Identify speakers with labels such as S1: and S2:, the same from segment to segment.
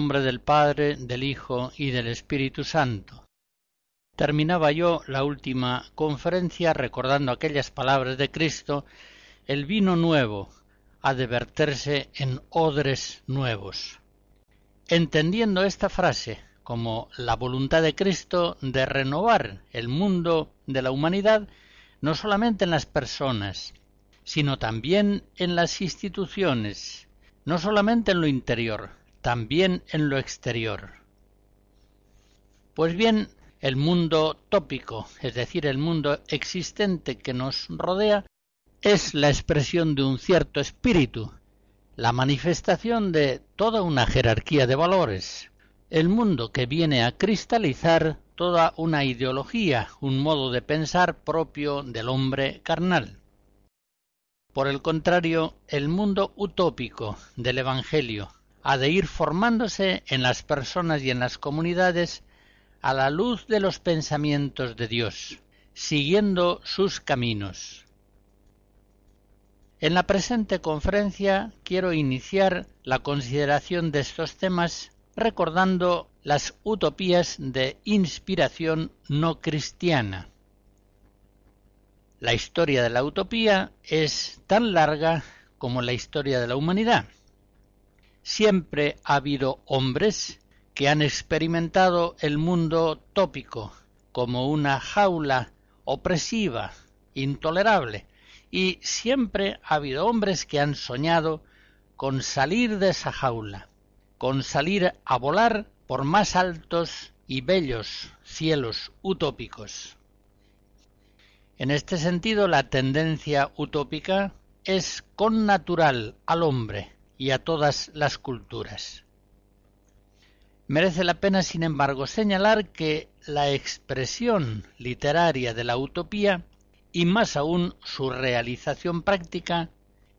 S1: Nombre del Padre, del Hijo y del Espíritu Santo. Terminaba yo la última conferencia recordando aquellas palabras de Cristo, el vino nuevo ha de verterse en odres nuevos. Entendiendo esta frase como la voluntad de Cristo de renovar el mundo de la humanidad, no solamente en las personas, sino también en las instituciones, no solamente en lo interior, también en lo exterior. Pues bien, el mundo tópico, es decir, el mundo existente que nos rodea, es la expresión de un cierto espíritu, la manifestación de toda una jerarquía de valores, el mundo que viene a cristalizar toda una ideología, un modo de pensar propio del hombre carnal. Por el contrario, el mundo utópico del Evangelio, ha de ir formándose en las personas y en las comunidades a la luz de los pensamientos de Dios, siguiendo sus caminos. En la presente conferencia quiero iniciar la consideración de estos temas recordando las utopías de inspiración no cristiana. La historia de la utopía es tan larga como la historia de la humanidad siempre ha habido hombres que han experimentado el mundo tópico como una jaula opresiva, intolerable, y siempre ha habido hombres que han soñado con salir de esa jaula, con salir a volar por más altos y bellos cielos utópicos. En este sentido, la tendencia utópica es connatural al hombre, y a todas las culturas. Merece la pena, sin embargo, señalar que la expresión literaria de la utopía, y más aún su realización práctica,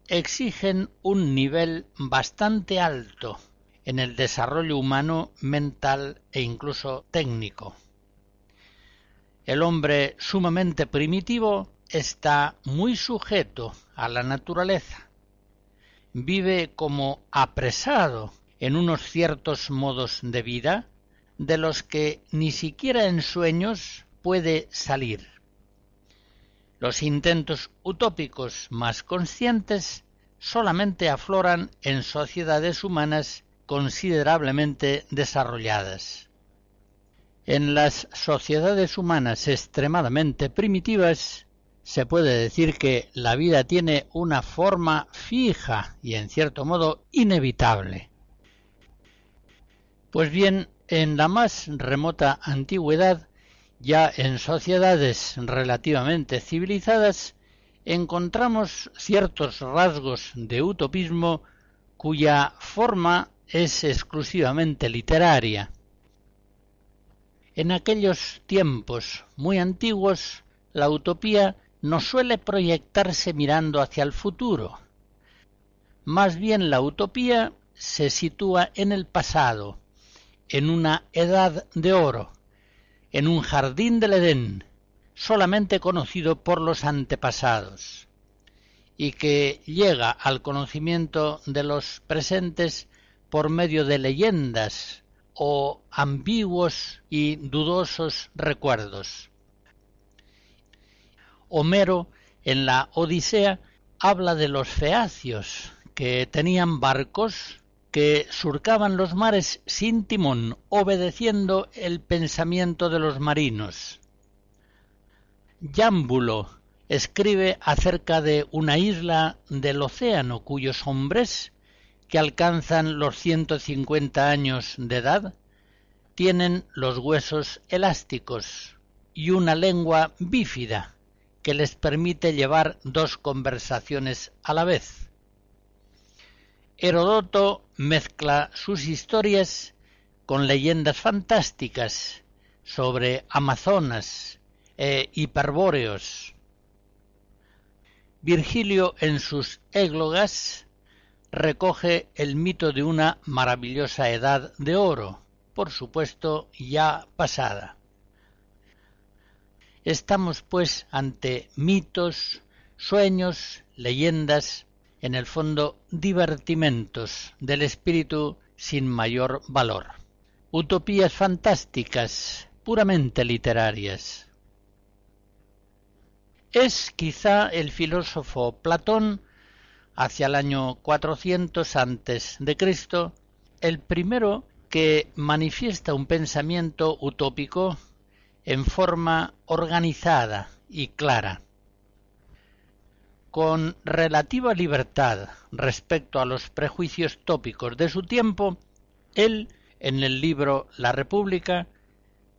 S1: exigen un nivel bastante alto en el desarrollo humano, mental e incluso técnico. El hombre sumamente primitivo está muy sujeto a la naturaleza, vive como apresado en unos ciertos modos de vida de los que ni siquiera en sueños puede salir. Los intentos utópicos más conscientes solamente afloran en sociedades humanas considerablemente desarrolladas. En las sociedades humanas extremadamente primitivas, se puede decir que la vida tiene una forma fija y en cierto modo inevitable. Pues bien, en la más remota antigüedad, ya en sociedades relativamente civilizadas, encontramos ciertos rasgos de utopismo cuya forma es exclusivamente literaria. En aquellos tiempos muy antiguos, la utopía no suele proyectarse mirando hacia el futuro. Más bien la utopía se sitúa en el pasado, en una edad de oro, en un jardín del Edén, solamente conocido por los antepasados y que llega al conocimiento de los presentes por medio de leyendas o ambiguos y dudosos recuerdos. Homero en la Odisea habla de los feacios, que tenían barcos que surcaban los mares sin timón, obedeciendo el pensamiento de los marinos. Yámbulo escribe acerca de una isla del océano cuyos hombres, que alcanzan los 150 años de edad, tienen los huesos elásticos y una lengua bífida que les permite llevar dos conversaciones a la vez. Herodoto mezcla sus historias con leyendas fantásticas sobre Amazonas e hiperbóreos. Virgilio en sus églogas recoge el mito de una maravillosa edad de oro, por supuesto ya pasada. Estamos pues ante mitos, sueños, leyendas, en el fondo divertimentos del espíritu sin mayor valor. Utopías fantásticas, puramente literarias. Es quizá el filósofo Platón, hacia el año 400 antes de Cristo, el primero que manifiesta un pensamiento utópico en forma organizada y clara. Con relativa libertad respecto a los prejuicios tópicos de su tiempo, él, en el libro La República,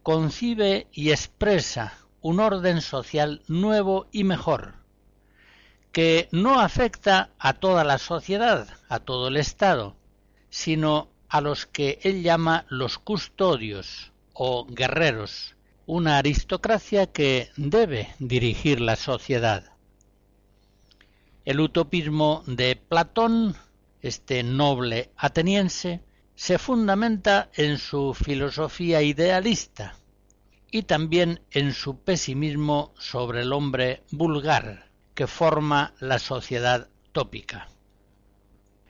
S1: concibe y expresa un orden social nuevo y mejor, que no afecta a toda la sociedad, a todo el Estado, sino a los que él llama los custodios o guerreros, una aristocracia que debe dirigir la sociedad. El utopismo de Platón, este noble ateniense, se fundamenta en su filosofía idealista y también en su pesimismo sobre el hombre vulgar que forma la sociedad tópica.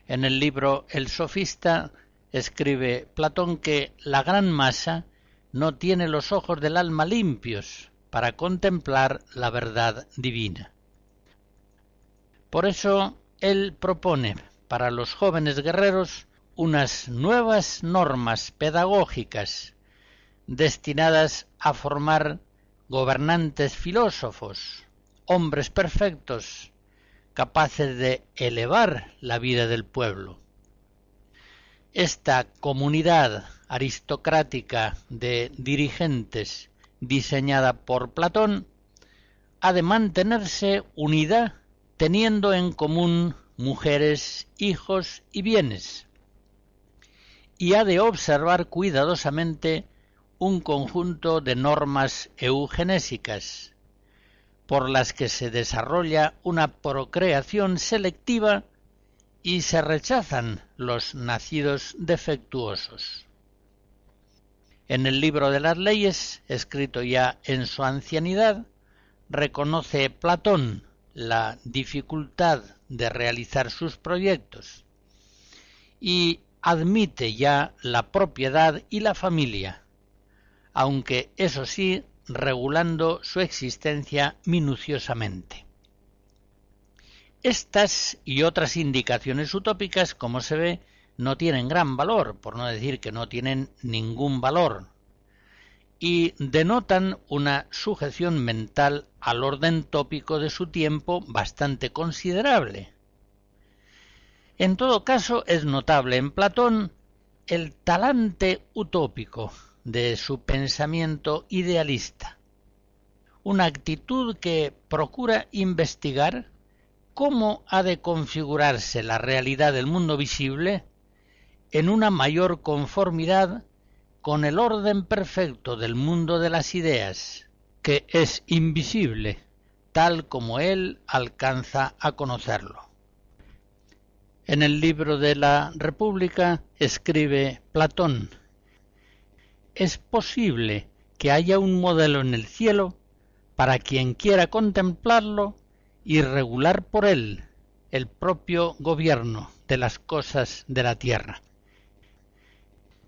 S1: En el libro El sofista escribe Platón que la gran masa no tiene los ojos del alma limpios para contemplar la verdad divina. Por eso él propone para los jóvenes guerreros unas nuevas normas pedagógicas destinadas a formar gobernantes filósofos, hombres perfectos, capaces de elevar la vida del pueblo. Esta comunidad aristocrática de dirigentes diseñada por Platón ha de mantenerse unida teniendo en común mujeres, hijos y bienes, y ha de observar cuidadosamente un conjunto de normas eugenésicas, por las que se desarrolla una procreación selectiva y se rechazan los nacidos defectuosos. En el libro de las leyes, escrito ya en su ancianidad, reconoce Platón la dificultad de realizar sus proyectos y admite ya la propiedad y la familia, aunque eso sí regulando su existencia minuciosamente. Estas y otras indicaciones utópicas, como se ve, no tienen gran valor, por no decir que no tienen ningún valor, y denotan una sujeción mental al orden tópico de su tiempo bastante considerable. En todo caso, es notable en Platón el talante utópico de su pensamiento idealista, una actitud que procura investigar cómo ha de configurarse la realidad del mundo visible en una mayor conformidad con el orden perfecto del mundo de las ideas, que es invisible, tal como él alcanza a conocerlo. En el libro de la República escribe Platón, es posible que haya un modelo en el cielo para quien quiera contemplarlo y regular por él el propio gobierno de las cosas de la tierra.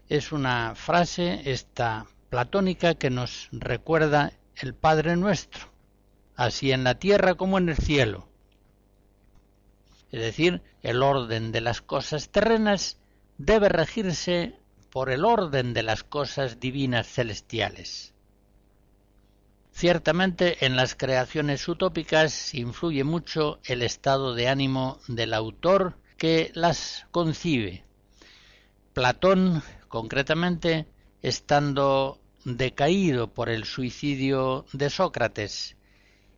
S1: Es una frase esta platónica que nos recuerda el Padre nuestro, así en la tierra como en el cielo. Es decir, el orden de las cosas terrenas debe regirse por el orden de las cosas divinas celestiales. Ciertamente en las creaciones utópicas influye mucho el estado de ánimo del autor que las concibe. Platón, concretamente, estando decaído por el suicidio de Sócrates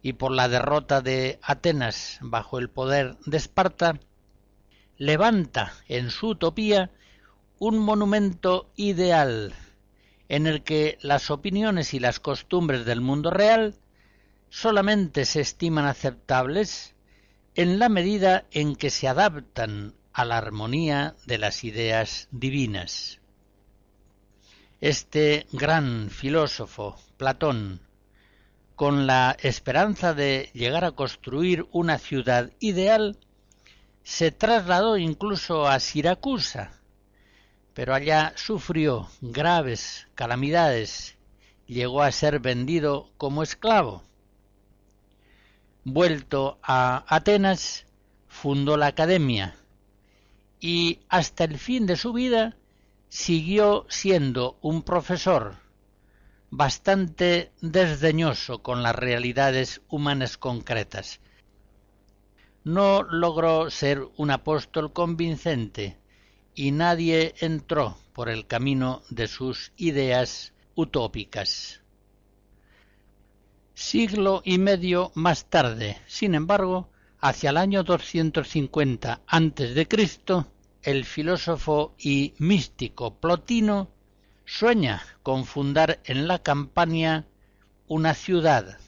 S1: y por la derrota de Atenas bajo el poder de Esparta, levanta en su utopía un monumento ideal en el que las opiniones y las costumbres del mundo real solamente se estiman aceptables en la medida en que se adaptan a la armonía de las ideas divinas. Este gran filósofo, Platón, con la esperanza de llegar a construir una ciudad ideal, se trasladó incluso a Siracusa, pero allá sufrió graves calamidades, llegó a ser vendido como esclavo. Vuelto a Atenas, fundó la academia y hasta el fin de su vida siguió siendo un profesor bastante desdeñoso con las realidades humanas concretas. No logró ser un apóstol convincente y nadie entró por el camino de sus ideas utópicas. Siglo y medio más tarde, sin embargo, hacia el año 250 antes de Cristo, el filósofo y místico Plotino sueña con fundar en la Campania una ciudad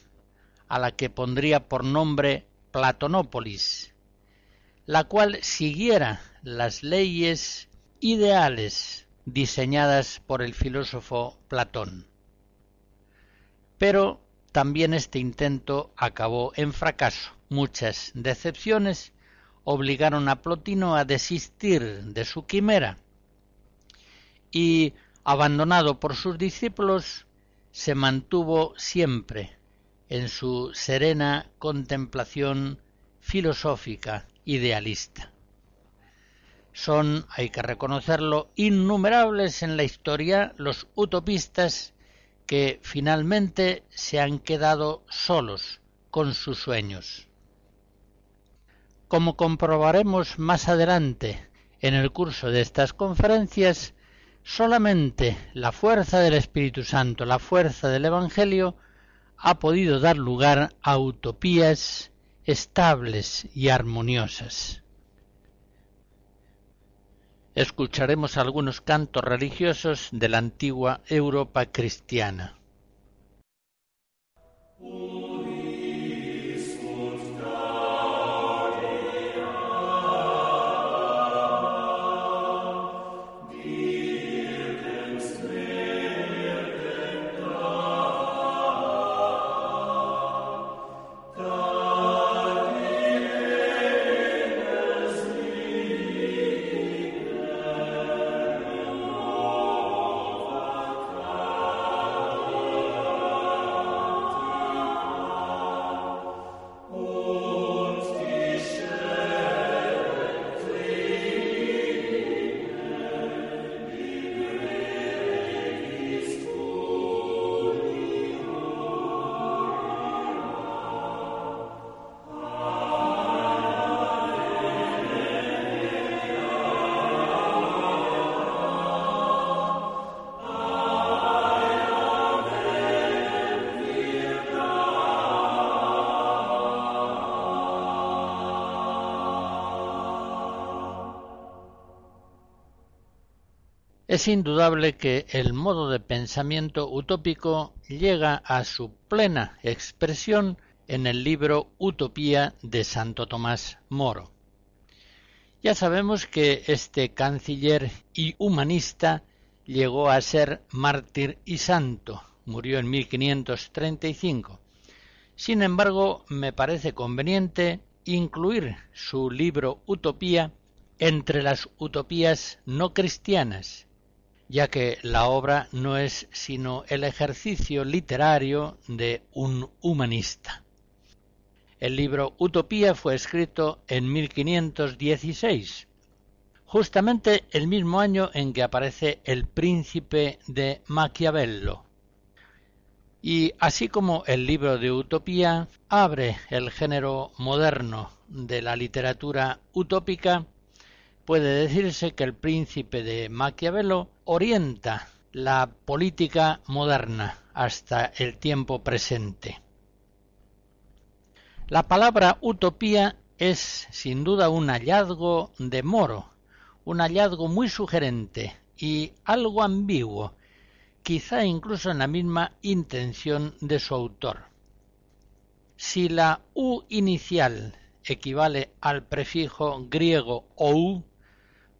S1: a la que pondría por nombre Platonópolis, la cual siguiera las leyes ideales diseñadas por el filósofo Platón. Pero también este intento acabó en fracaso. Muchas decepciones obligaron a Plotino a desistir de su quimera y, abandonado por sus discípulos, se mantuvo siempre en su serena contemplación filosófica idealista. Son, hay que reconocerlo, innumerables en la historia los utopistas que finalmente se han quedado solos con sus sueños. Como comprobaremos más adelante en el curso de estas conferencias, solamente la fuerza del Espíritu Santo, la fuerza del Evangelio, ha podido dar lugar a utopías estables y armoniosas. Escucharemos algunos cantos religiosos de la antigua Europa cristiana. Es indudable que el modo de pensamiento utópico llega a su plena expresión en el libro Utopía de Santo Tomás Moro. Ya sabemos que este canciller y humanista llegó a ser mártir y santo, murió en 1535, Sin embargo, me parece conveniente incluir su libro Utopía entre las utopías no cristianas, ya que la obra no es sino el ejercicio literario de un humanista. El libro Utopía fue escrito en 1516, justamente el mismo año en que aparece El príncipe de Maquiavelo. Y así como el libro de Utopía abre el género moderno de la literatura utópica, puede decirse que el príncipe de Maquiavelo orienta la política moderna hasta el tiempo presente. La palabra utopía es sin duda un hallazgo de Moro, un hallazgo muy sugerente y algo ambiguo, quizá incluso en la misma intención de su autor. Si la U inicial equivale al prefijo griego ou,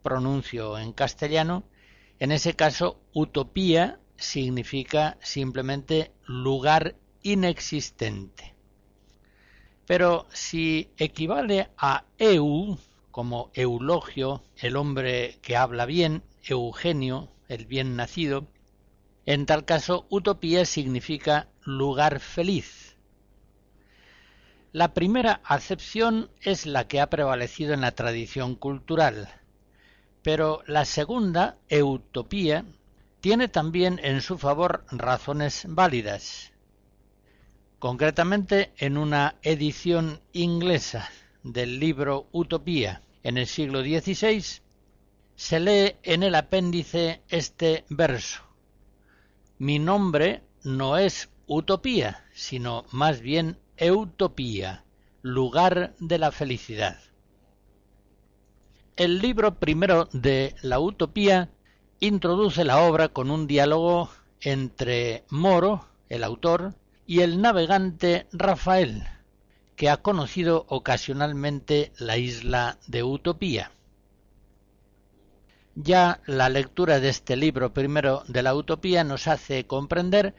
S1: pronuncio en castellano, en ese caso utopía significa simplemente lugar inexistente. Pero si equivale a eu, como eulogio, el hombre que habla bien, Eugenio, el bien nacido, en tal caso utopía significa lugar feliz. La primera acepción es la que ha prevalecido en la tradición cultural, pero la segunda, utopía, tiene también en su favor razones válidas. Concretamente, en una edición inglesa del libro Utopía en el siglo XVI, se lee en el apéndice este verso. Mi nombre no es utopía, sino más bien eutopía, lugar de la felicidad. El libro primero de la Utopía introduce la obra con un diálogo entre Moro, el autor, y el navegante Rafael, que ha conocido ocasionalmente la isla de Utopía. Ya la lectura de este libro primero de la Utopía nos hace comprender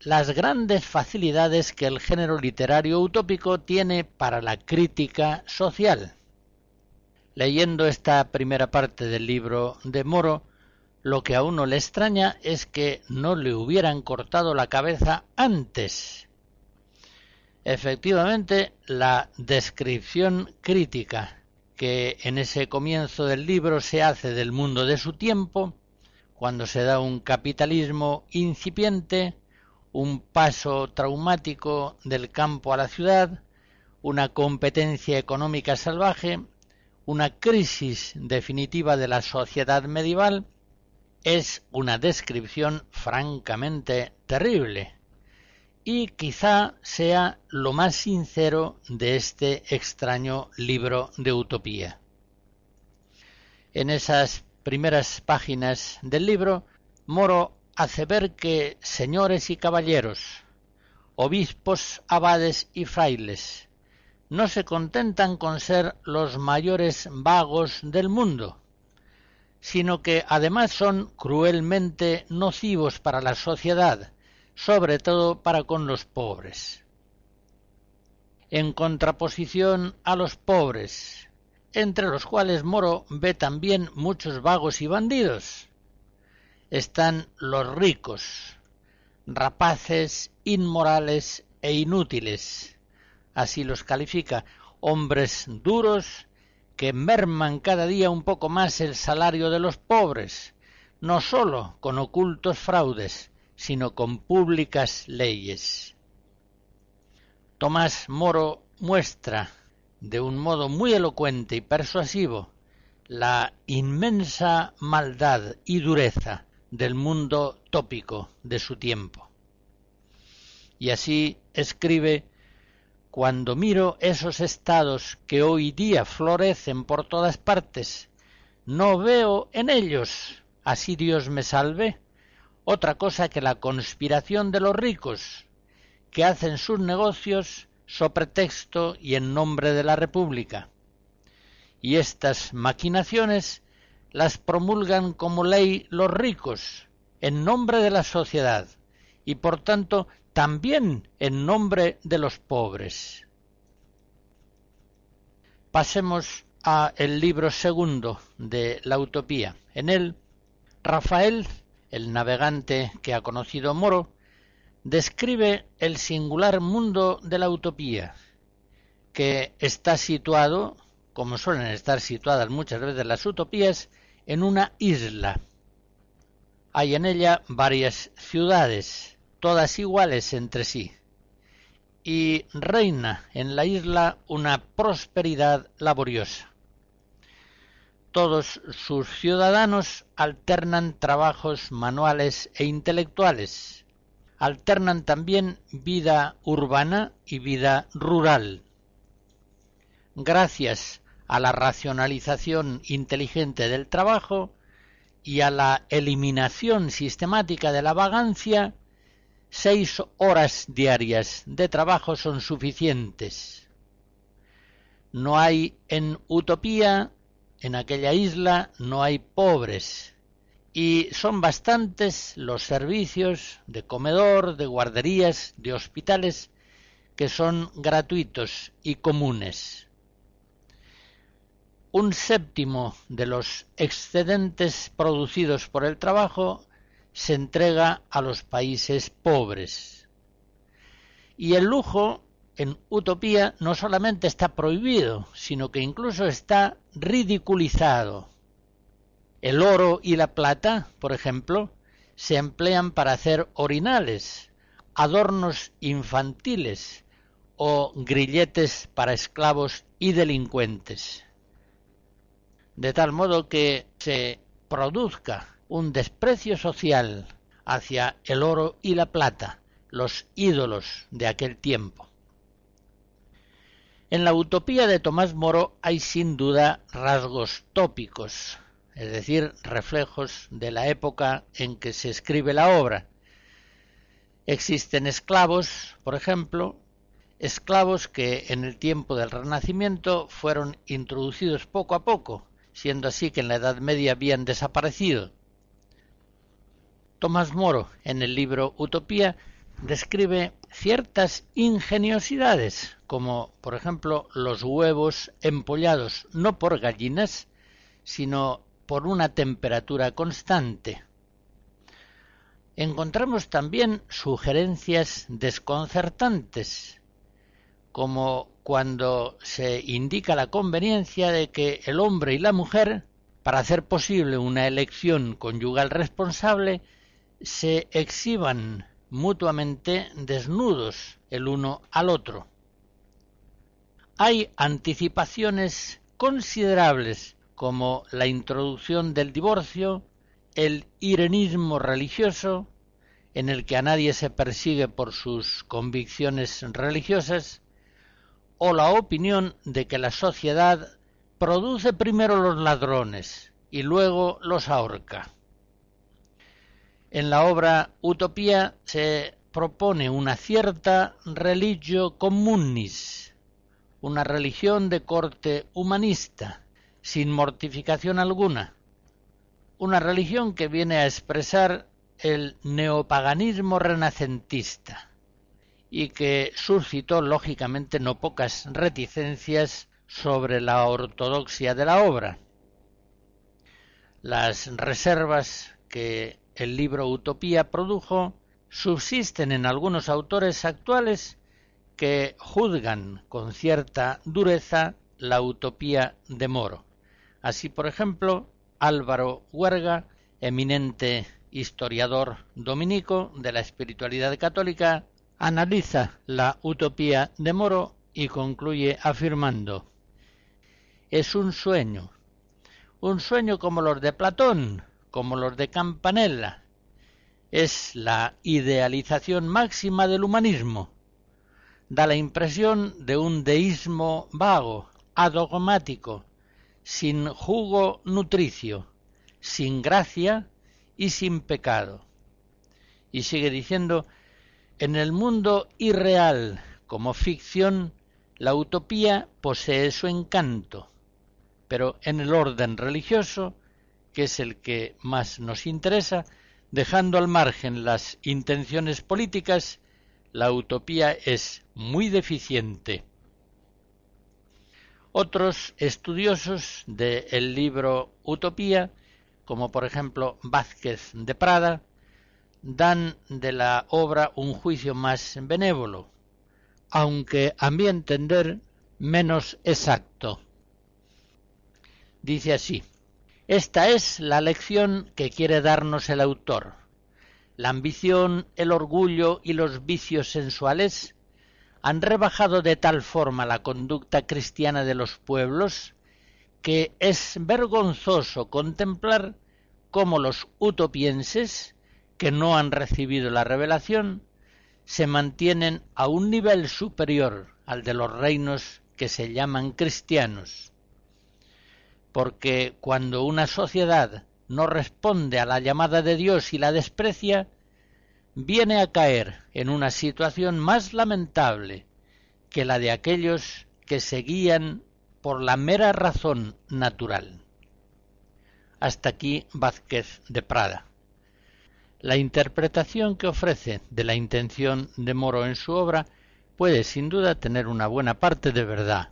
S1: las grandes facilidades que el género literario utópico tiene para la crítica social. Leyendo esta primera parte del libro de Moro, lo que a uno le extraña es que no le hubieran cortado la cabeza antes. Efectivamente, la descripción crítica que en ese comienzo del libro se hace del mundo de su tiempo, cuando se da un capitalismo incipiente, un paso traumático del campo a la ciudad, una competencia económica salvaje, una crisis definitiva de la sociedad medieval, es una descripción francamente terrible y quizá sea lo más sincero de este extraño libro de utopía. En esas primeras páginas del libro, Moro hace ver que señores y caballeros, obispos, abades y frailes, no se contentan con ser los mayores vagos del mundo, sino que además son cruelmente nocivos para la sociedad, sobre todo para con los pobres. En contraposición a los pobres, entre los cuales Moro ve también muchos vagos y bandidos, están los ricos, rapaces, inmorales e inútiles, así los califica, hombres duros que merman cada día un poco más el salario de los pobres, no sólo con ocultos fraudes, sino con públicas leyes. Tomás Moro muestra de un modo muy elocuente y persuasivo la inmensa maldad y dureza del mundo tópico de su tiempo. Y así escribe cuando miro esos estados que hoy día florecen por todas partes, no veo en ellos, así Dios me salve, otra cosa que la conspiración de los ricos, que hacen sus negocios so pretexto y en nombre de la República. Y estas maquinaciones las promulgan como ley los ricos, en nombre de la sociedad, y por tanto también en nombre de los pobres. Pasemos a el libro segundo de la utopía. En él, Rafael, el navegante que ha conocido Moro, describe el singular mundo de la utopía, que está situado, como suelen estar situadas muchas veces las utopías, en una isla. Hay en ella varias ciudades, todas iguales entre sí, y reina en la isla una prosperidad laboriosa. Todos sus ciudadanos alternan trabajos manuales e intelectuales, alternan también vida urbana y vida rural. Gracias a la racionalización inteligente del trabajo y a la eliminación sistemática de la vagancia, seis horas diarias de trabajo son suficientes. No hay en utopía, en aquella isla, no hay pobres, y son bastantes los servicios de comedor, de guarderías, de hospitales, que son gratuitos y comunes. Un séptimo de los excedentes producidos por el trabajo se entrega a los países pobres. Y el lujo en utopía no solamente está prohibido, sino que incluso está ridiculizado. El oro y la plata, por ejemplo, se emplean para hacer orinales, adornos infantiles o grilletes para esclavos y delincuentes. De tal modo que se produzca un desprecio social hacia el oro y la plata, los ídolos de aquel tiempo. En la utopía de Tomás Moro hay sin duda rasgos tópicos, es decir, reflejos de la época en que se escribe la obra. Existen esclavos, por ejemplo, esclavos que en el tiempo del Renacimiento fueron introducidos poco a poco, siendo así que en la Edad Media habían desaparecido. Tomás Moro, en el libro Utopía, describe ciertas ingeniosidades, como por ejemplo los huevos empollados no por gallinas, sino por una temperatura constante. Encontramos también sugerencias desconcertantes, como cuando se indica la conveniencia de que el hombre y la mujer, para hacer posible una elección conyugal responsable, se exhiban mutuamente desnudos el uno al otro. Hay anticipaciones considerables como la introducción del divorcio, el irenismo religioso, en el que a nadie se persigue por sus convicciones religiosas, o la opinión de que la sociedad produce primero los ladrones y luego los ahorca. En la obra Utopía se propone una cierta religio communis, una religión de corte humanista, sin mortificación alguna, una religión que viene a expresar el neopaganismo renacentista y que suscitó lógicamente no pocas reticencias sobre la ortodoxia de la obra. Las reservas que el libro Utopía produjo subsisten en algunos autores actuales que juzgan con cierta dureza la utopía de Moro. Así, por ejemplo, Álvaro Huerga, eminente historiador dominico de la espiritualidad católica, analiza la utopía de Moro y concluye afirmando es un sueño, un sueño como los de Platón, como los de Campanella. Es la idealización máxima del humanismo. Da la impresión de un deísmo vago, adogmático, sin jugo nutricio, sin gracia y sin pecado. Y sigue diciendo, en el mundo irreal como ficción, la utopía posee su encanto, pero en el orden religioso que es el que más nos interesa, dejando al margen las intenciones políticas, la utopía es muy deficiente. Otros estudiosos del libro Utopía, como por ejemplo Vázquez de Prada, dan de la obra un juicio más benévolo, aunque a mi entender menos exacto. Dice así, esta es la lección que quiere darnos el autor. La ambición, el orgullo y los vicios sensuales han rebajado de tal forma la conducta cristiana de los pueblos que es vergonzoso contemplar cómo los utopienses, que no han recibido la revelación, se mantienen a un nivel superior al de los reinos que se llaman cristianos. Porque cuando una sociedad no responde a la llamada de Dios y la desprecia, viene a caer en una situación más lamentable que la de aquellos que se guían por la mera razón natural. Hasta aquí Vázquez de Prada. La interpretación que ofrece de la intención de Moro en su obra puede sin duda tener una buena parte de verdad.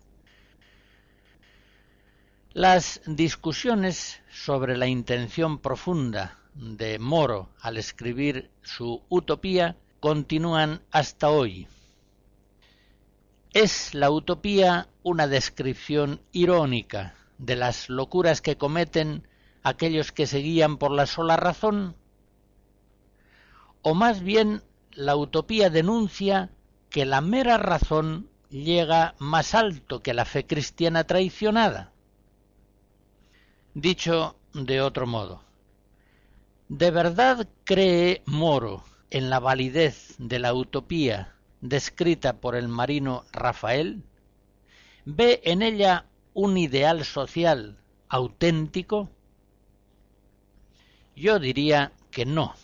S1: Las discusiones sobre la intención profunda de Moro al escribir su Utopía continúan hasta hoy. ¿Es la utopía una descripción irónica de las locuras que cometen aquellos que se guían por la sola razón? ¿O más bien la utopía denuncia que la mera razón llega más alto que la fe cristiana traicionada? Dicho de otro modo, ¿De verdad cree Moro en la validez de la utopía descrita por el marino Rafael? ¿Ve en ella un ideal social auténtico? Yo diría que no.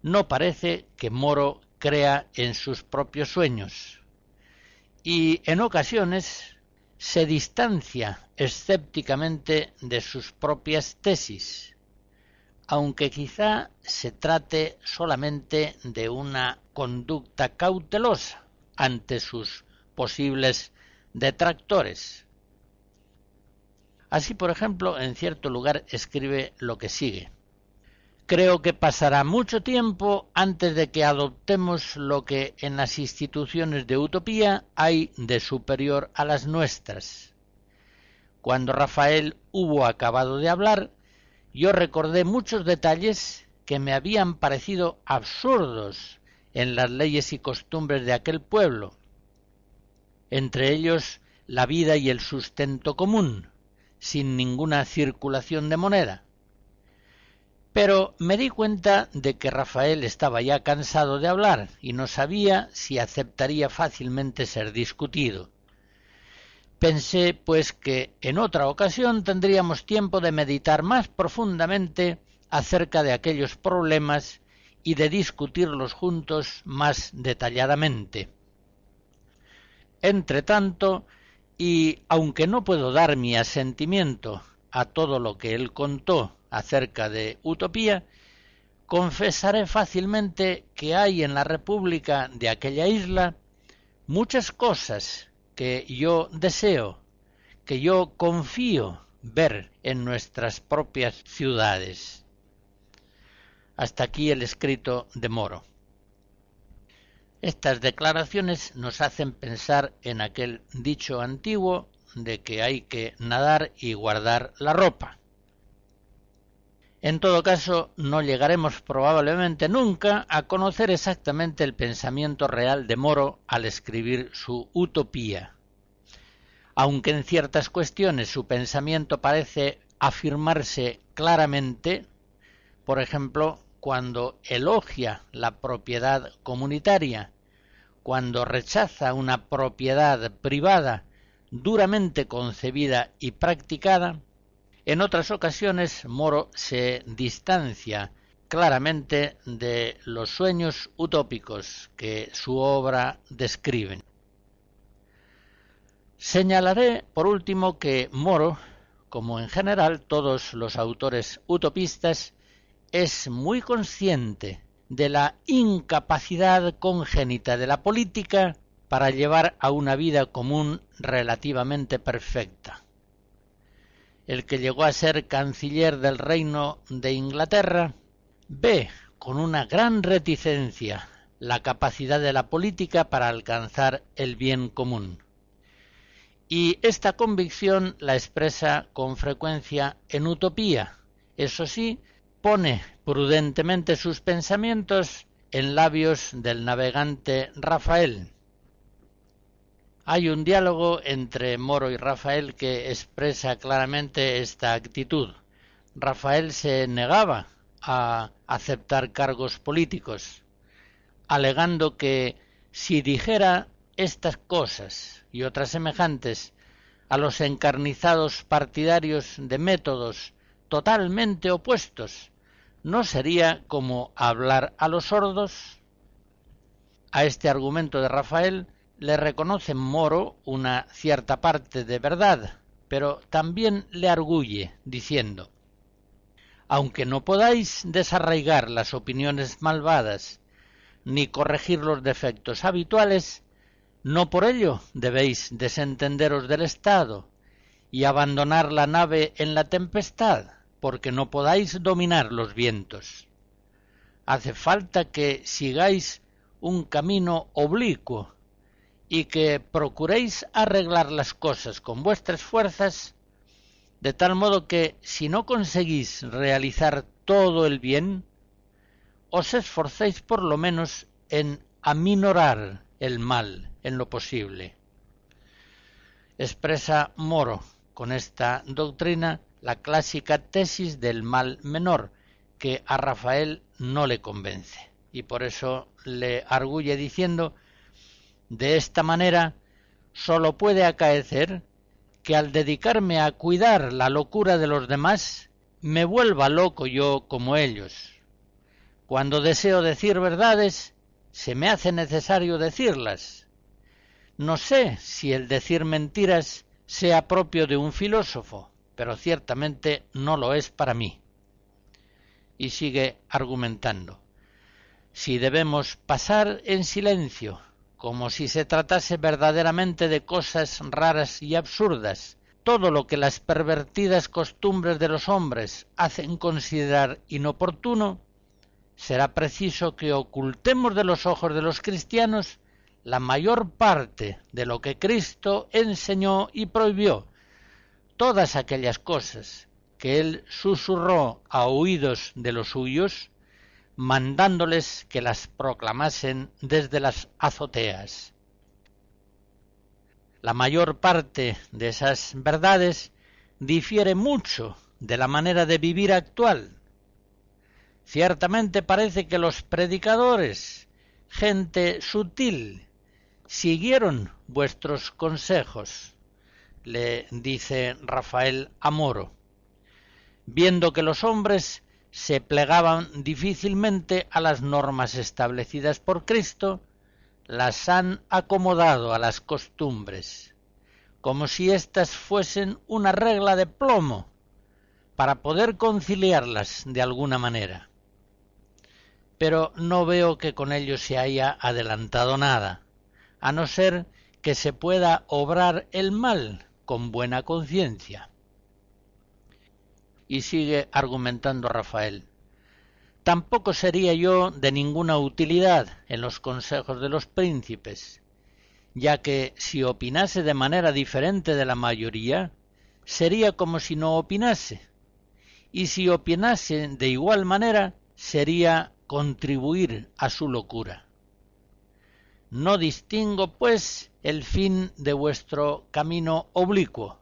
S1: No parece que Moro crea en sus propios sueños. Y en ocasiones se distancia escépticamente de sus propias tesis aunque quizá se trate solamente de una conducta cautelosa ante sus posibles detractores. Así, por ejemplo, en cierto lugar escribe lo que sigue. Creo que pasará mucho tiempo antes de que adoptemos lo que en las instituciones de utopía hay de superior a las nuestras. Cuando Rafael hubo acabado de hablar, yo recordé muchos detalles que me habían parecido absurdos en las leyes y costumbres de aquel pueblo, entre ellos la vida y el sustento común, sin ninguna circulación de moneda. Pero me di cuenta de que Rafael estaba ya cansado de hablar y no sabía si aceptaría fácilmente ser discutido. Pensé, pues, que en otra ocasión tendríamos tiempo de meditar más profundamente acerca de aquellos problemas y de discutirlos juntos más detalladamente. Entre tanto, y aunque no puedo dar mi asentimiento a todo lo que él contó acerca de Utopía, confesaré fácilmente que hay en la República de aquella isla muchas cosas que yo deseo, que yo confío ver en nuestras propias ciudades. Hasta aquí el escrito de Moro. Estas declaraciones nos hacen pensar en aquel dicho antiguo de que hay que nadar y guardar la ropa. En todo caso, no llegaremos probablemente nunca a conocer exactamente el pensamiento real de Moro al escribir su Utopía. Aunque en ciertas cuestiones su pensamiento parece afirmarse claramente, por ejemplo, cuando elogia la propiedad comunitaria, cuando rechaza una propiedad privada duramente concebida y practicada, en otras ocasiones Moro se distancia claramente de los sueños utópicos que su obra describen. Señalaré por último que Moro, como en general todos los autores utopistas, es muy consciente de la incapacidad congénita de la política para llevar a una vida común relativamente perfecta. El que llegó a ser canciller del reino de Inglaterra ve con una gran reticencia la capacidad de la política para alcanzar el bien común. Y esta convicción la expresa con frecuencia en utopía. Eso sí, pone prudentemente sus pensamientos en labios del navegante Rafael. Hay un diálogo entre Moro y Rafael que expresa claramente esta actitud. Rafael se negaba a aceptar cargos políticos, alegando que si dijera estas cosas y otras semejantes a los encarnizados partidarios de métodos totalmente opuestos, ¿no sería como hablar a los sordos? A este argumento de Rafael le reconoce Moro una cierta parte de verdad, pero también le arguye, diciendo Aunque no podáis desarraigar las opiniones malvadas, ni corregir los defectos habituales, no por ello debéis desentenderos del Estado y abandonar la nave en la tempestad, porque no podáis dominar los vientos. Hace falta que sigáis un camino oblicuo y que procuréis arreglar las cosas con vuestras fuerzas, de tal modo que si no conseguís realizar todo el bien, os esforcéis por lo menos en aminorar el mal en lo posible. Expresa Moro con esta doctrina la clásica tesis del mal menor, que a Rafael no le convence, y por eso le arguye diciendo de esta manera, sólo puede acaecer que al dedicarme a cuidar la locura de los demás, me vuelva loco yo como ellos. Cuando deseo decir verdades, se me hace necesario decirlas. No sé si el decir mentiras sea propio de un filósofo, pero ciertamente no lo es para mí. Y sigue argumentando. Si debemos pasar en silencio como si se tratase verdaderamente de cosas raras y absurdas, todo lo que las pervertidas costumbres de los hombres hacen considerar inoportuno, será preciso que ocultemos de los ojos de los cristianos la mayor parte de lo que Cristo enseñó y prohibió, todas aquellas cosas que él susurró a oídos de los suyos, mandándoles que las proclamasen desde las azoteas. La mayor parte de esas verdades difiere mucho de la manera de vivir actual. Ciertamente parece que los predicadores, gente sutil, siguieron vuestros consejos, le dice Rafael Amoro, viendo que los hombres se plegaban difícilmente a las normas establecidas por Cristo, las han acomodado a las costumbres, como si éstas fuesen una regla de plomo, para poder conciliarlas de alguna manera. Pero no veo que con ello se haya adelantado nada, a no ser que se pueda obrar el mal con buena conciencia. Y sigue argumentando Rafael. Tampoco sería yo de ninguna utilidad en los consejos de los príncipes, ya que si opinase de manera diferente de la mayoría, sería como si no opinase, y si opinase de igual manera, sería contribuir a su locura. No distingo, pues, el fin de vuestro camino oblicuo,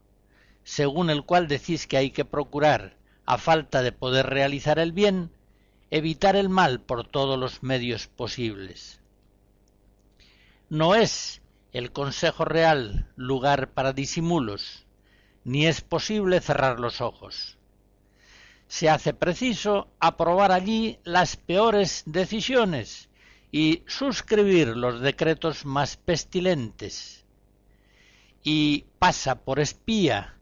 S1: según el cual decís que hay que procurar, a falta de poder realizar el bien, evitar el mal por todos los medios posibles. No es el Consejo Real lugar para disimulos, ni es posible cerrar los ojos. Se hace preciso aprobar allí las peores decisiones y suscribir los decretos más pestilentes. Y pasa por espía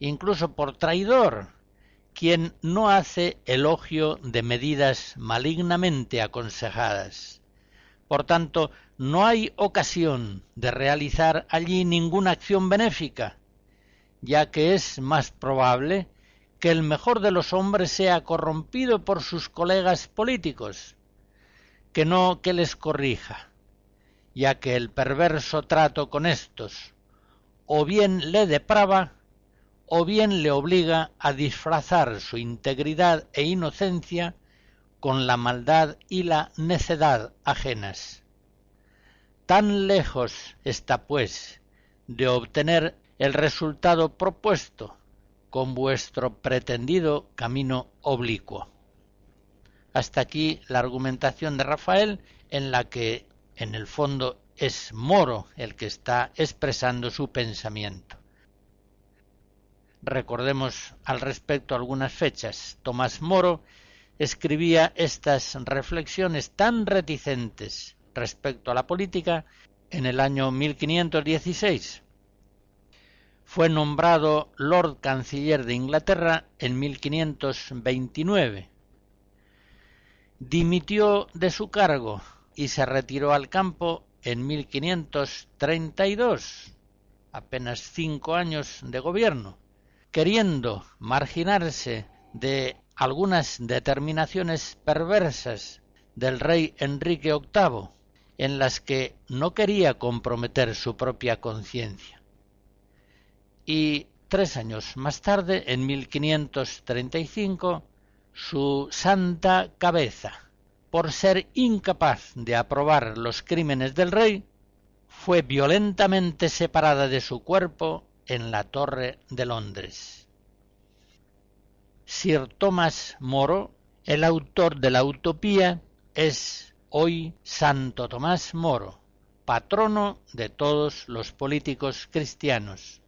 S1: incluso por traidor, quien no hace elogio de medidas malignamente aconsejadas. Por tanto, no hay ocasión de realizar allí ninguna acción benéfica, ya que es más probable que el mejor de los hombres sea corrompido por sus colegas políticos, que no que les corrija, ya que el perverso trato con éstos o bien le deprava o bien le obliga a disfrazar su integridad e inocencia con la maldad y la necedad ajenas. Tan lejos está, pues, de obtener el resultado propuesto con vuestro pretendido camino oblicuo. Hasta aquí la argumentación de Rafael, en la que, en el fondo, es Moro el que está expresando su pensamiento. Recordemos al respecto algunas fechas. Tomás Moro escribía estas reflexiones tan reticentes respecto a la política en el año 1516. Fue nombrado Lord Canciller de Inglaterra en 1529. Dimitió de su cargo y se retiró al campo en 1532, apenas cinco años de gobierno, queriendo marginarse de algunas determinaciones perversas del rey Enrique VIII, en las que no quería comprometer su propia conciencia. Y tres años más tarde, en 1535, su santa cabeza, por ser incapaz de aprobar los crímenes del rey, fue violentamente separada de su cuerpo en la Torre de Londres. Sir Thomas Moro, el autor de la Utopía, es hoy Santo Tomás Moro, patrono de todos los políticos cristianos.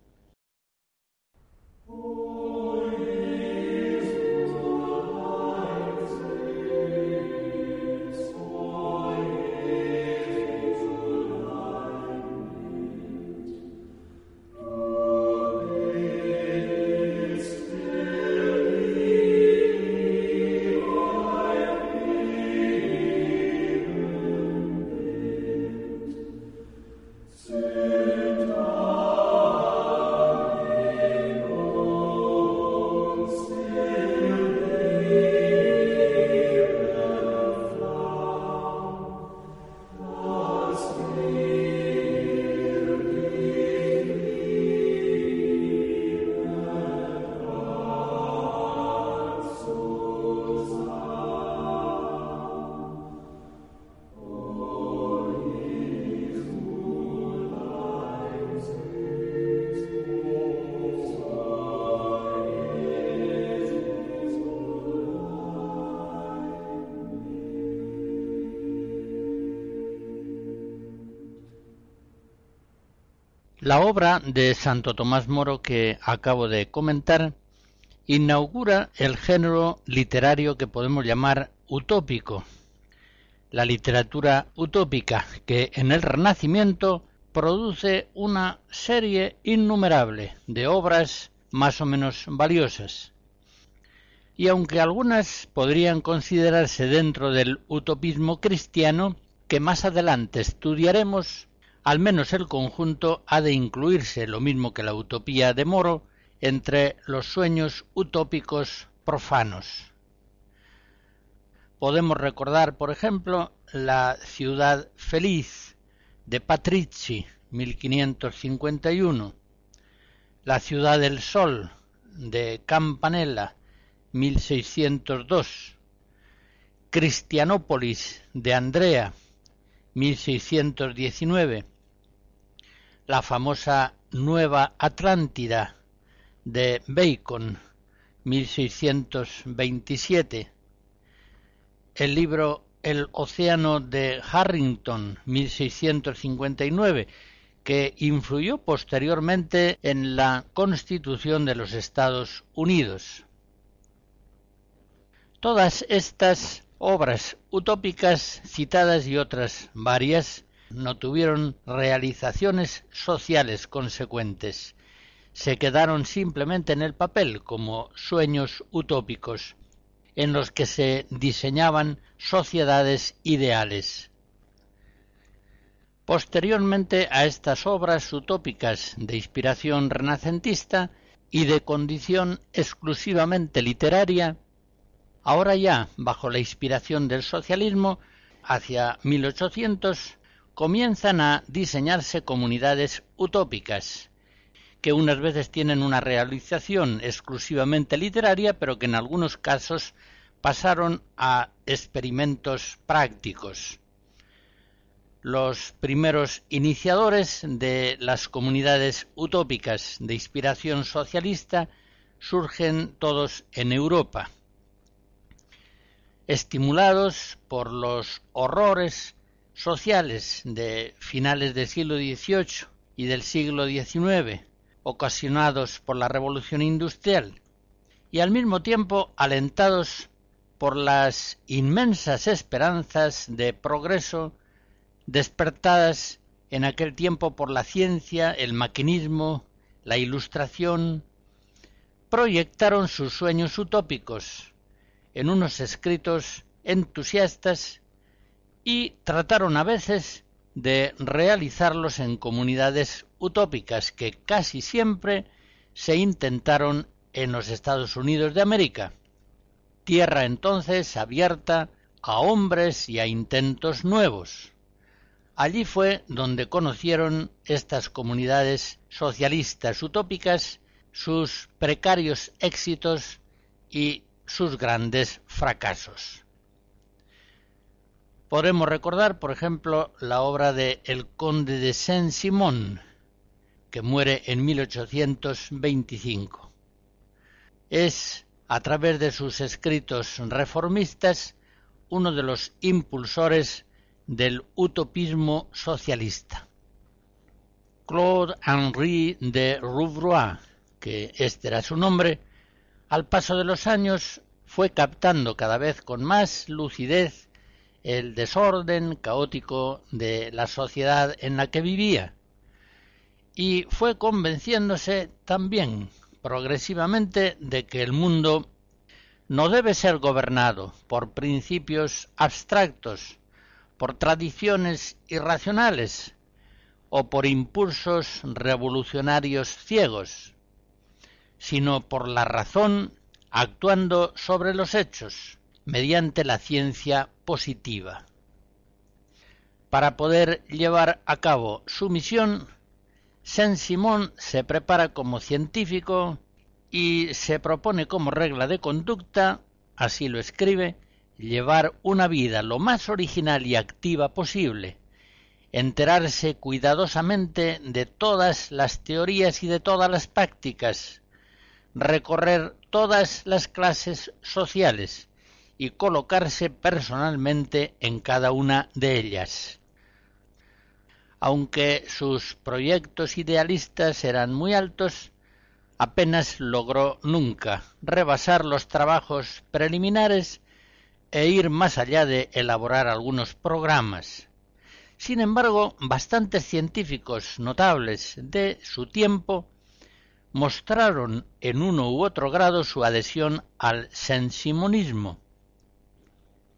S1: La obra de Santo Tomás Moro que acabo de comentar inaugura el género literario que podemos llamar utópico, la literatura utópica que en el Renacimiento produce una serie innumerable de obras más o menos valiosas. Y aunque algunas podrían considerarse dentro del utopismo cristiano, que más adelante estudiaremos, al menos el conjunto ha de incluirse, lo mismo que la utopía de Moro, entre los sueños utópicos profanos. Podemos recordar, por ejemplo, la ciudad feliz de Patrici, 1551, la ciudad del sol de Campanella, 1602, Cristianópolis de Andrea, 1619, la famosa Nueva Atlántida de Bacon, 1627, el libro El Océano de Harrington, 1659, que influyó posteriormente en la Constitución de los Estados Unidos. Todas estas obras utópicas citadas y otras varias no tuvieron realizaciones sociales consecuentes, se quedaron simplemente en el papel como sueños utópicos, en los que se diseñaban sociedades ideales. Posteriormente a estas obras utópicas de inspiración renacentista y de condición exclusivamente literaria, ahora ya bajo la inspiración del socialismo, hacia 1800 comienzan a diseñarse comunidades utópicas, que unas veces tienen una realización exclusivamente literaria, pero que en algunos casos pasaron a experimentos prácticos. Los primeros iniciadores de las comunidades utópicas de inspiración socialista surgen todos en Europa, estimulados por los horrores sociales de finales del siglo XVIII y del siglo XIX, ocasionados por la revolución industrial, y al mismo tiempo alentados por las inmensas esperanzas de progreso despertadas en aquel tiempo por la ciencia, el maquinismo, la ilustración, proyectaron sus sueños utópicos en unos escritos entusiastas y trataron a veces de realizarlos en comunidades utópicas que casi siempre se intentaron en los Estados Unidos de América, tierra entonces abierta a hombres y a intentos nuevos. Allí fue donde conocieron estas comunidades socialistas utópicas sus precarios éxitos y sus grandes fracasos. Podemos recordar, por ejemplo, la obra de El conde de Saint-Simon, que muere en 1825. Es, a través de sus escritos reformistas, uno de los impulsores del utopismo socialista. Claude-Henri de Rouvroy, que este era su nombre, al paso de los años fue captando cada vez con más lucidez el desorden caótico de la sociedad en la que vivía. Y fue convenciéndose también progresivamente de que el mundo no debe ser gobernado por principios abstractos, por tradiciones irracionales o por impulsos revolucionarios ciegos, sino por la razón actuando sobre los hechos, mediante la ciencia positiva. Para poder llevar a cabo su misión, Saint-Simon se prepara como científico y se propone como regla de conducta, así lo escribe, llevar una vida lo más original y activa posible, enterarse cuidadosamente de todas las teorías y de todas las prácticas, recorrer todas las clases sociales, y colocarse personalmente en cada una de ellas. Aunque sus proyectos idealistas eran muy altos, apenas logró nunca rebasar los trabajos preliminares e ir más allá de elaborar algunos programas. Sin embargo, bastantes científicos notables de su tiempo mostraron en uno u otro grado su adhesión al sensimonismo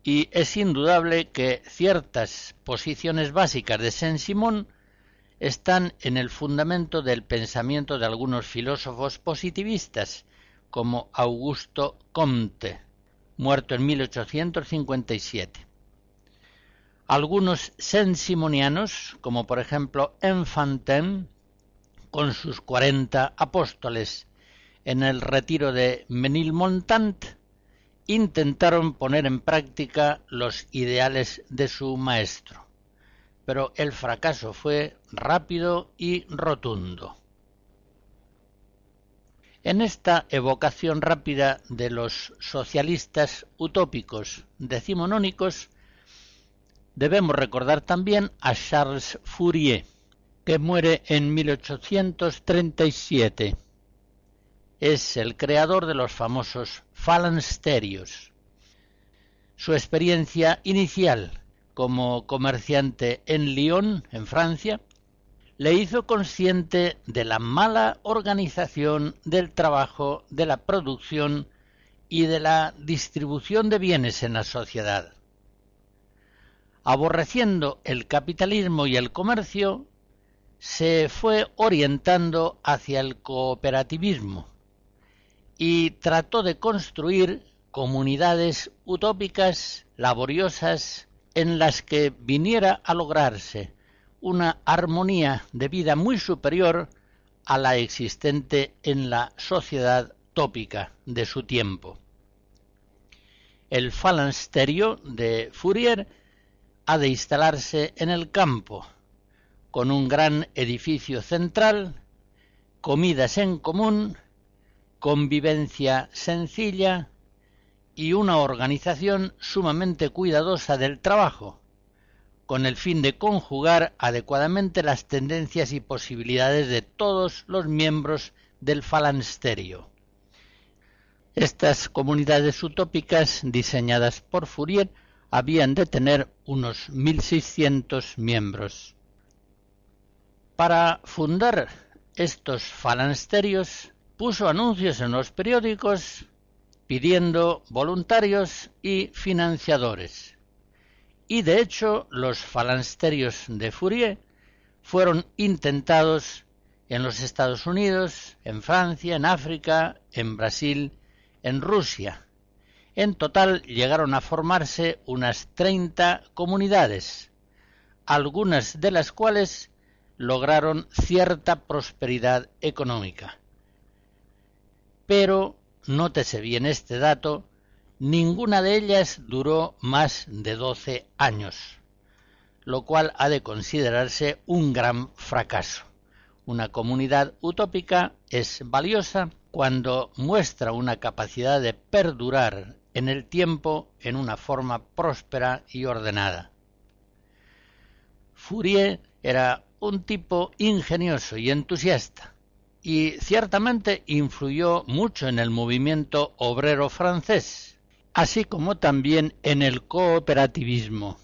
S1: y es indudable que ciertas posiciones básicas de Saint-Simon están en el fundamento del pensamiento de algunos filósofos positivistas, como Augusto Comte, muerto en 1857. Algunos saint-simonianos, como por ejemplo Enfantin, con sus cuarenta apóstoles en el retiro de Menilmontant, intentaron poner en práctica los ideales de su maestro, pero el fracaso fue rápido y rotundo. En esta evocación rápida de los socialistas utópicos decimonónicos, debemos recordar también a Charles Fourier, que muere en 1837 es el creador de los famosos falansterios. Su experiencia inicial como comerciante en Lyon, en Francia, le hizo consciente de la mala organización del trabajo, de la producción y de la distribución de bienes en la sociedad. Aborreciendo el capitalismo y el comercio, se fue orientando hacia el cooperativismo y trató de construir comunidades utópicas, laboriosas, en las que viniera a lograrse una armonía de vida muy superior a la existente en la sociedad tópica de su tiempo. El falansterio de Fourier ha de instalarse en el campo, con un gran edificio central, comidas en común, convivencia sencilla y una organización sumamente cuidadosa del trabajo, con el fin de conjugar adecuadamente las tendencias y posibilidades de todos los miembros del falansterio. Estas comunidades utópicas diseñadas por Fourier habían de tener unos 1.600 miembros. Para fundar estos falansterios puso anuncios en los periódicos pidiendo voluntarios y financiadores y de hecho los falansterios de Fourier fueron intentados en los Estados Unidos, en Francia, en África, en Brasil, en Rusia. En total llegaron a formarse unas 30 comunidades, algunas de las cuales lograron cierta prosperidad económica. Pero, nótese bien este dato, Ninguna de ellas duró más de doce años, lo cual ha de considerarse un gran fracaso. Una comunidad utópica es valiosa cuando muestra una capacidad de perdurar en el tiempo en una forma próspera y ordenada. Fourier era un tipo ingenioso y entusiasta, y ciertamente influyó mucho en el movimiento obrero francés, así como también en el cooperativismo.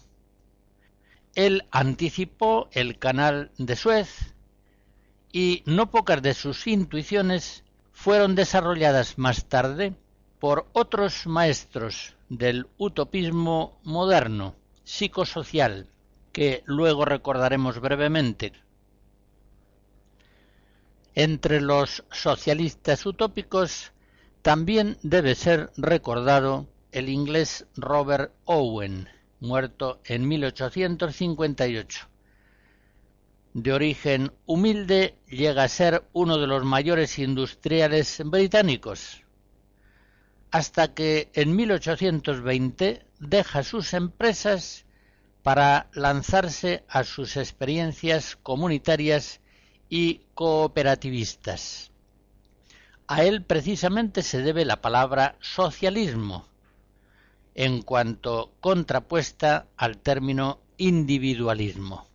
S1: Él anticipó el canal de Suez y no pocas de sus intuiciones fueron desarrolladas más tarde por otros maestros del utopismo moderno, psicosocial, que luego recordaremos brevemente. Entre los socialistas utópicos también debe ser recordado el inglés Robert Owen, muerto en 1858. De origen humilde, llega a ser uno de los mayores industriales británicos, hasta que en 1820 deja sus empresas para lanzarse a sus experiencias comunitarias y cooperativistas. A él precisamente se debe la palabra socialismo, en cuanto contrapuesta al término individualismo.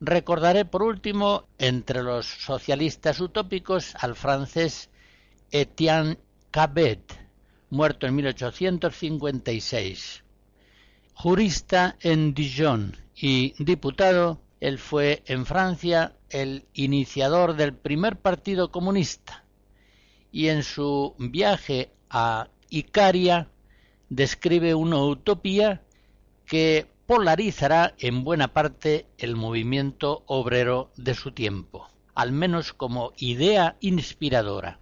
S1: Recordaré por último entre los socialistas utópicos al francés Etienne Cabet, muerto en 1856. Jurista en Dijon y diputado, él fue en Francia el iniciador del primer partido comunista y en su viaje a Icaria describe una utopía que polarizará en buena parte el movimiento obrero de su tiempo, al menos como idea inspiradora.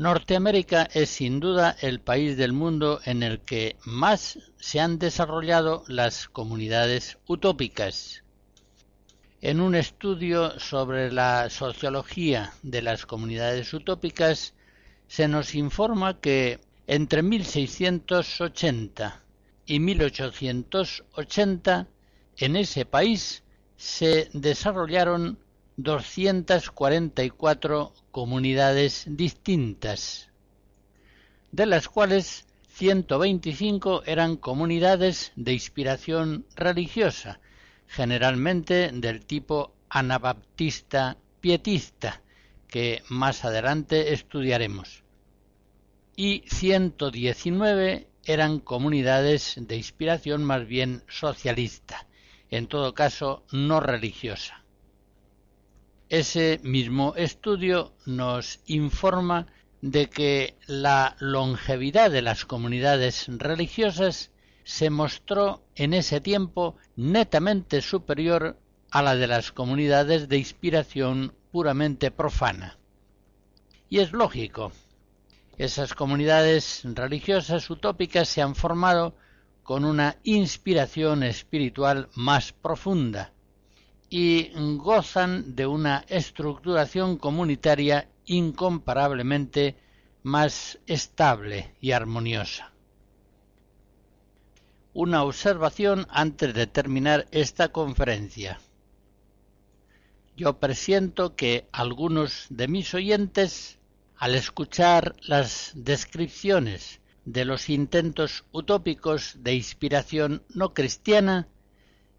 S1: Norteamérica es sin duda el país del mundo en el que más se han desarrollado las comunidades utópicas. En un estudio sobre la sociología de las comunidades utópicas se nos informa que entre 1680 y 1880 en ese país se desarrollaron 244 comunidades distintas, de las cuales 125 eran comunidades de inspiración religiosa, generalmente del tipo anabaptista pietista, que más adelante estudiaremos. Y 119 eran comunidades de inspiración más bien socialista, en todo caso no religiosa. Ese mismo estudio nos informa de que la longevidad de las comunidades religiosas se mostró en ese tiempo netamente superior a la de las comunidades de inspiración puramente profana. Y es lógico. Esas comunidades religiosas utópicas se han formado con una inspiración espiritual más profunda, y gozan de una estructuración comunitaria incomparablemente más estable y armoniosa. Una observación antes de terminar esta conferencia. Yo presiento que algunos de mis oyentes, al escuchar las descripciones de los intentos utópicos de inspiración no cristiana,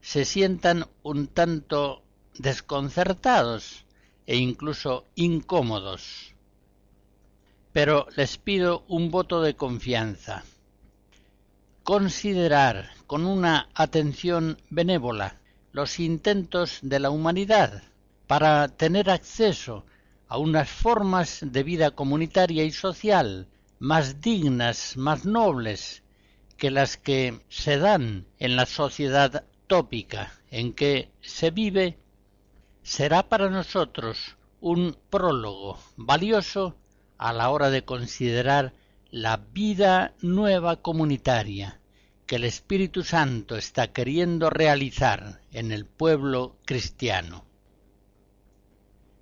S1: se sientan un tanto desconcertados e incluso incómodos. Pero les pido un voto de confianza. Considerar con una atención benévola los intentos de la humanidad para tener acceso a unas formas de vida comunitaria y social más dignas, más nobles que las que se dan en la sociedad en que se vive será para nosotros un prólogo valioso a la hora de considerar la vida nueva comunitaria que el Espíritu Santo está queriendo realizar en el pueblo cristiano.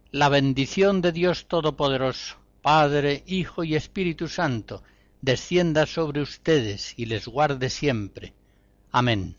S1: La bendición de Dios Todopoderoso, Padre, Hijo y Espíritu Santo, descienda sobre ustedes y les guarde siempre. Amén.